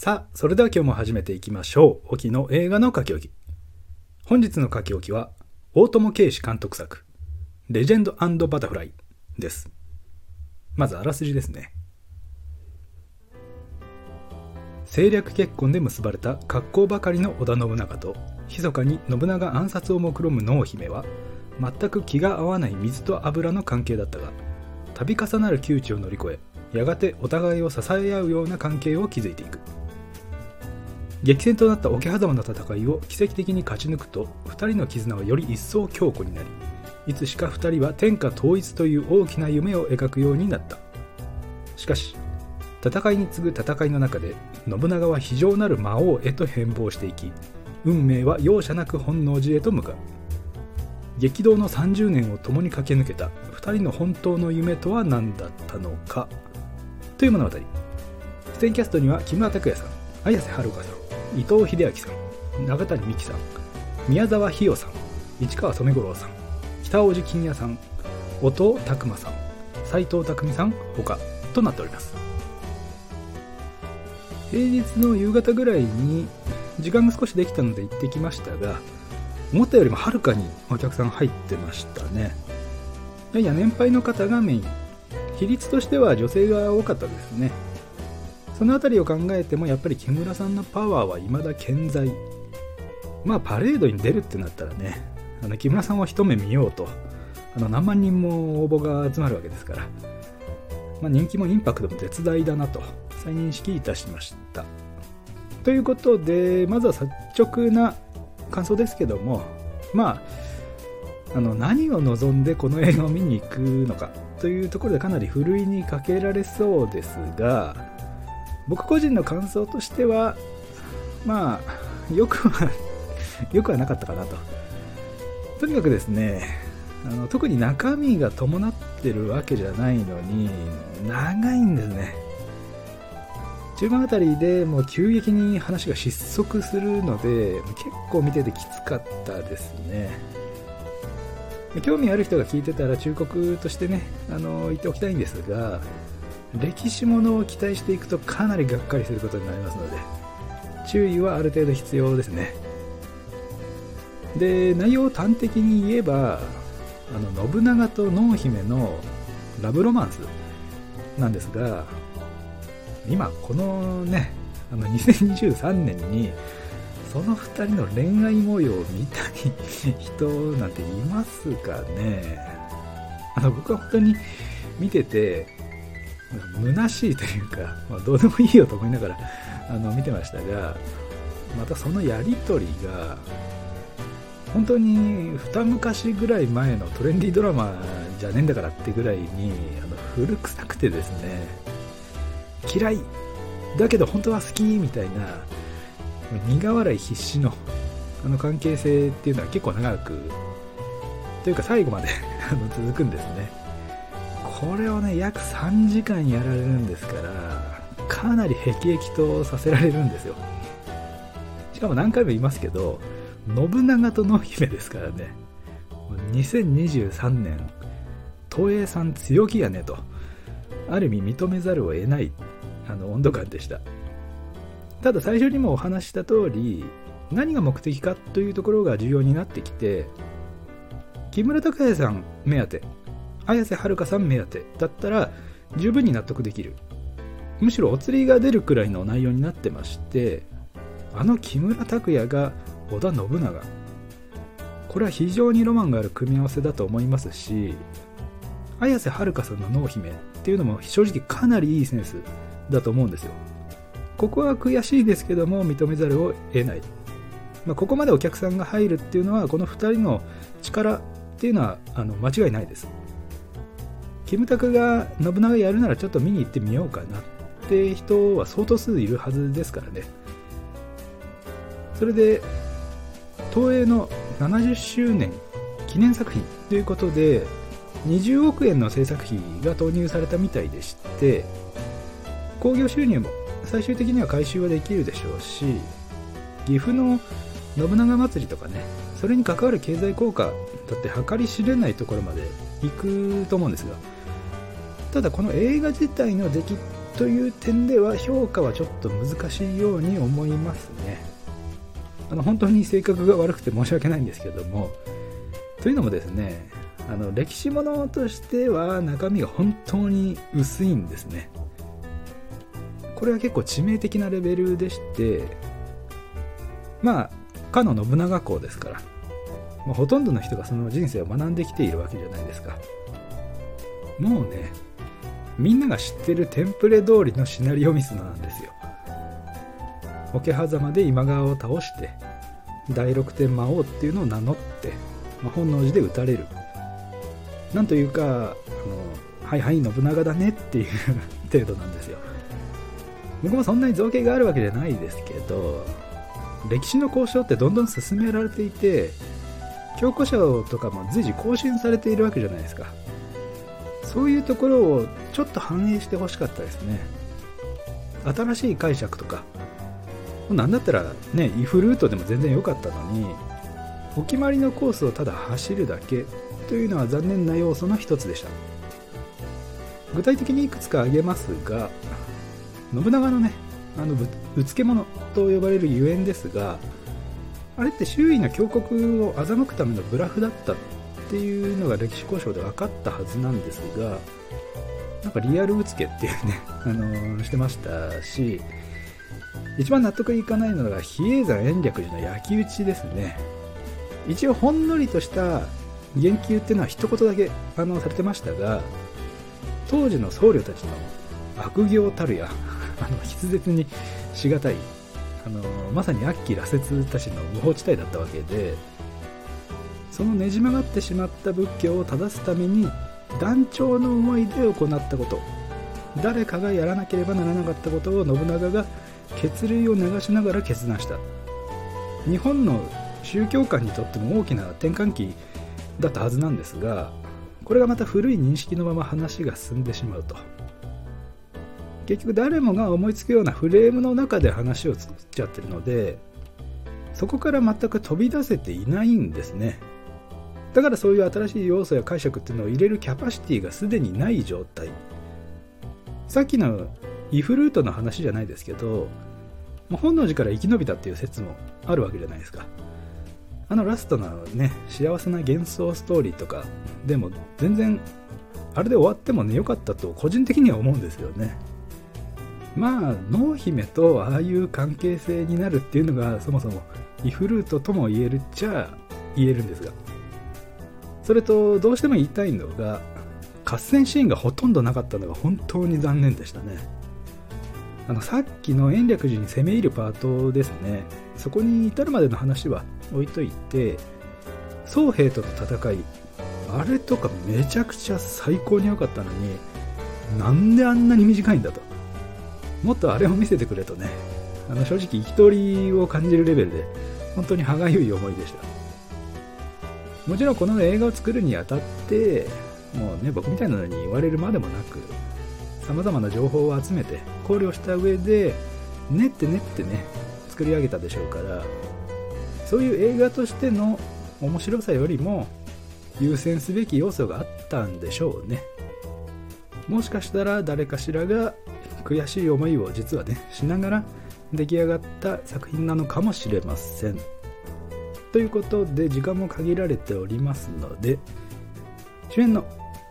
さあ、それでは今日も始めていきましょう。沖の映画の書き置き。本日の書き置きは、大友圭司監督作、レジェンドバタフライです。まずあらすじですね。政略結婚で結ばれた格好ばかりの織田信長と、密かに信長暗殺を目論む濃姫は、全く気が合わない水と油の関係だったが、度重なる窮地を乗り越え、やがてお互いを支え合うような関係を築いていく。激戦となった桶狭間の戦いを奇跡的に勝ち抜くと2人の絆はより一層強固になりいつしか2人は天下統一という大きな夢を描くようになった。しかし戦いに次ぐ戦いの中で信長は非常なる魔王へと変貌していき運命は容赦なく本能寺へと向かう。激動の30年を共に駆け抜けた2人の本当の夢とは何だったのか？という物語。出演キャストには木村拓哉さん綾瀬はるかさん伊藤英明さん永谷美紀さん宮沢ひよさん市川染五郎さん北大路欣也さん音尾拓磨さん斎藤工さん他となっております。平日の夕方ぐらいに時間が少しできたので行ってきましたが思ったよりもはるかにお客さん入ってましたね。やや年配の方がメイン。比率としては女性が多かったですね。その辺りを考えてもやっぱり木村さんのパワーは未だ健在。まあパレードに出るってなったらねあの木村さんを一目見ようとあの何万人も応募が集まるわけですから、まあ、人気もインパクトも絶大だなと再認識いたしました。ということでまずは率直な感想ですけどもまああの何を望んでこの映画を見に行くのかというところでかなりふるいにかけられそうですが僕個人の感想としてはまあよくは よくはなかったかなと。とにかくですねあの特に中身が伴ってるわけじゃないのに長いんですね。中盤あたりでもう急激に話が失速するので結構見ててきつかったですね。興味ある人が聞いてたら忠告としてねあの言っておきたいんですが歴史ものを期待していくとかなりがっかりすることになりますので注意はある程度必要ですね。で内容を端的に言えばあの信長と濃姫のラブロマンスなんですが今このねあの2023年にその2人の恋愛模様を見たい人なんていますかね。あの僕は本当に見てて虚しいというか、まあ、どうでもいいよと思いながらあの見てましたがまたそのやり取りが本当に二昔ぐらい前のトレンディードラマじゃねえんだからってぐらいにあの古臭くてですね嫌いだけど本当は好きみたいな苦笑い必至のあの関係性っていうのは結構長くというか最後まで 続くんですね。これをね約3時間やられるんですからかなりへきへきとさせられるんですよ。しかも何回も言いますけど信長と濃姫ですからね。2023年東映さん強気やねとある意味認めざるを得ないあの温度感でした。ただ最初にもお話した通り何が目的かというところが重要になってきて木村拓哉さん目当て綾瀬はるかさん目当てだったら十分に納得できる。むしろお釣りが出るくらいの内容になってましてあの木村拓哉が織田信長。これは非常にロマンがある組み合わせだと思いますし綾瀬はるかさんの濃姫っていうのも正直かなりいいセンスだと思うんですよ。ここは悔しいですけども認めざるを得ない、まあ、ここまでお客さんが入るっていうのはこの2人の力っていうのはあの間違いないです。キムタクが信長やるならちょっと見に行ってみようかなって人は相当数いるはずですからね。それで東映の70周年記念作品ということで20億円の制作費が投入されたみたいでして興行収入も最終的には回収はできるでしょうし岐阜の信長祭りとかねそれに関わる経済効果だって計り知れないところまで行くと思うんですがただこの映画自体の出来という点では評価はちょっと難しいように思いますね。あの本当に性格が悪くて申し訳ないんですけどもというのもですねあの歴史ものとしては中身が本当に薄いんですね。これは結構致命的なレベルでしてまあかの信長公ですから、まあ、ほとんどの人がその人生を学んできているわけじゃないですか。もうねみんなが知ってるテンプレ通りのシナリオミスなんですよ。桶狭間で今川を倒して第六天魔王っていうのを名乗って、まあ、本能寺で撃たれる。なんというかあのはいはい信長だねっていう程度なんですよ。僕もそんなに造形があるわけじゃないですけど歴史の交渉ってどんどん進められていて教科書とかも随時更新されているわけじゃないですか。そういうところをちょっと反映してほしかったですね。新しい解釈とか。なんだったらねイフルートでも全然良かったのにお決まりのコースをただ走るだけ。というのは残念な要素の一つでした。具体的にいくつか挙げますが信長のねあのぶつけ者と呼ばれるゆえんですがあれって周囲の峡谷を欺くためのブラフだった。っていうのが歴史交渉で分かったはずなんですがなんかリアルうつけっていうね、あの、してましたし一番納得いかないのが比叡山延暦寺の焼き討ちですね。一応ほんのりとした言及っていうのは一言だけあのされてましたが当時の僧侶たちの悪行たるや あの筆舌にしがたいあのまさに悪鬼羅刹たちの無法地帯だったわけでそのねじ曲がってしまった仏教を正すために断腸の思いで行ったこと。誰かがやらなければならなかったことを信長が血類を流しながら決断した。日本の宗教観にとっても大きな転換期だったはずなんですがこれがまた古い認識のまま話が進んでしまうと。結局誰もが思いつくようなフレームの中で話を作っちゃってるのでそこから全く飛び出せていないんですね。だからそういう新しい要素や解釈っていうのを入れるキャパシティがすでにない状態。さっきのイフルートの話じゃないですけど本能寺から生き延びたっていう説もあるわけじゃないですか。あのラストのね幸せな幻想ストーリーとかでも全然あれで終わってもね良かったと個人的には思うんですよね。まあ濃姫とああいう関係性になるっていうのがそもそもイフルートとも言えるっちゃ言えるんですが。それとどうしても言いたいのが合戦シーンがほとんどなかったのが本当に残念でしたね。あのさっきの延暦寺に攻め入るパートですね。そこに至るまでの話は置いといて宗兵との戦いあれとかめちゃくちゃ最高に良かったのになんであんなに短いんだと。もっとあれを見せてくれとね、あの正直憤りを感じるレベルで、本当に歯がゆい思いでした。もちろんこの映画を作るにあたって、もうね、僕みたいなのに言われるまでもなく、様々な情報を集めて、考慮した上で、練って練ってね、作り上げたでしょうから、そういう映画としての面白さよりも、優先すべき要素があったんでしょうね。もしかしたら誰かしらが悔しい思いを実はねしながら出来上がった作品なのかもしれませんということで時間も限られておりますので主演の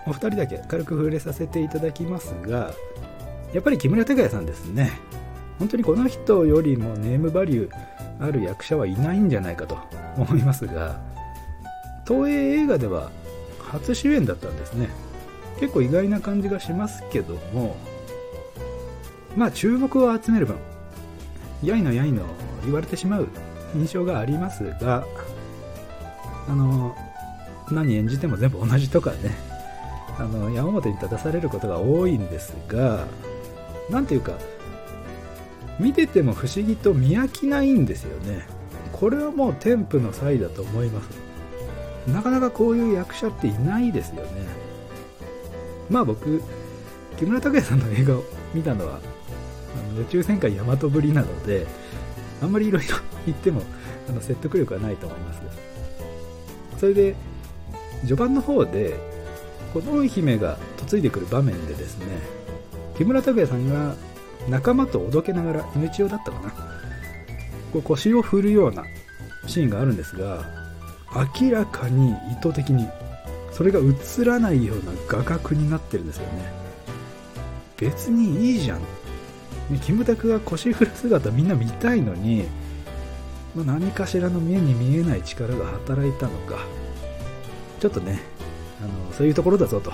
お二人だけ軽く触れさせていただきますがやっぱり木村拓哉さんですね。本当にこの人よりもネームバリューある役者はいないんじゃないかと思いますが東映映画では初主演だったんですね。結構意外な感じがしますけどもまあ注目を集める分やいのやいの言われてしまう印象がありますがあの何演じても全部同じとかねあの山本に立たされることが多いんですが何ていうか見てても不思議と見飽きないんですよね。これはもう添付の際だと思います。なかなかこういう役者っていないですよね。まあ僕木村拓哉さんの映画を見たのは宇宙戦艦ヤマトぶりなのであんまりいろいろ言ってもあの説得力はないと思いますそれで序盤の方でこの姫が嫁いでくる場面でですね木村拓哉さんが仲間とおどけながら犬千代だったかな。こう腰を振るようなシーンがあるんですが明らかに意図的にそれが映らないような画角になってるんですよね。別にいいじゃんキムタクが腰振る姿みんな見たいのに、まあ、何かしらの目に見えない力が働いたのか。ちょっとねあのそういうところだぞと。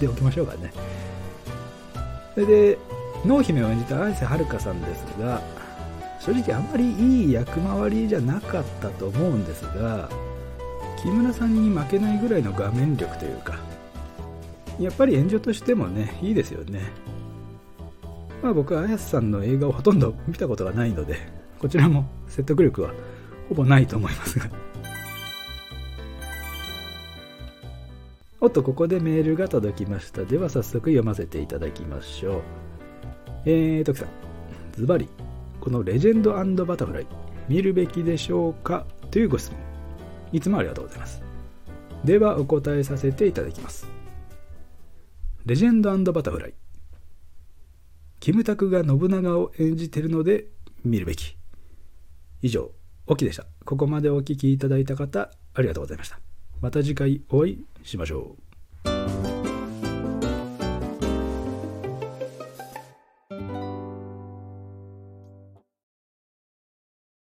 言っておきましょうかね。それで濃姫を演じた綾瀬はるかさんですが正直あんまりいい役回りじゃなかったと思うんですが木村さんに負けないぐらいの画面力というかやっぱり演者としてもねいいですよね。まあ僕は綾瀬さんの映画をほとんど見たことがないのでこちらも説得力はほぼないと思いますが。おっとここでメールが届きました。では早速読ませていただきましょう。えー、徳さん。ズバリ。このレジェンドバタフライ。見るべきでしょうか？というご質問。いつもありがとうございます。ではお答えさせていただきます。レジェンドバタフライ。キムタクが信長を演じているので見るべき。以上オキでした。ここまでお聴きいただいた方ありがとうございました。また次回お会いしましょう。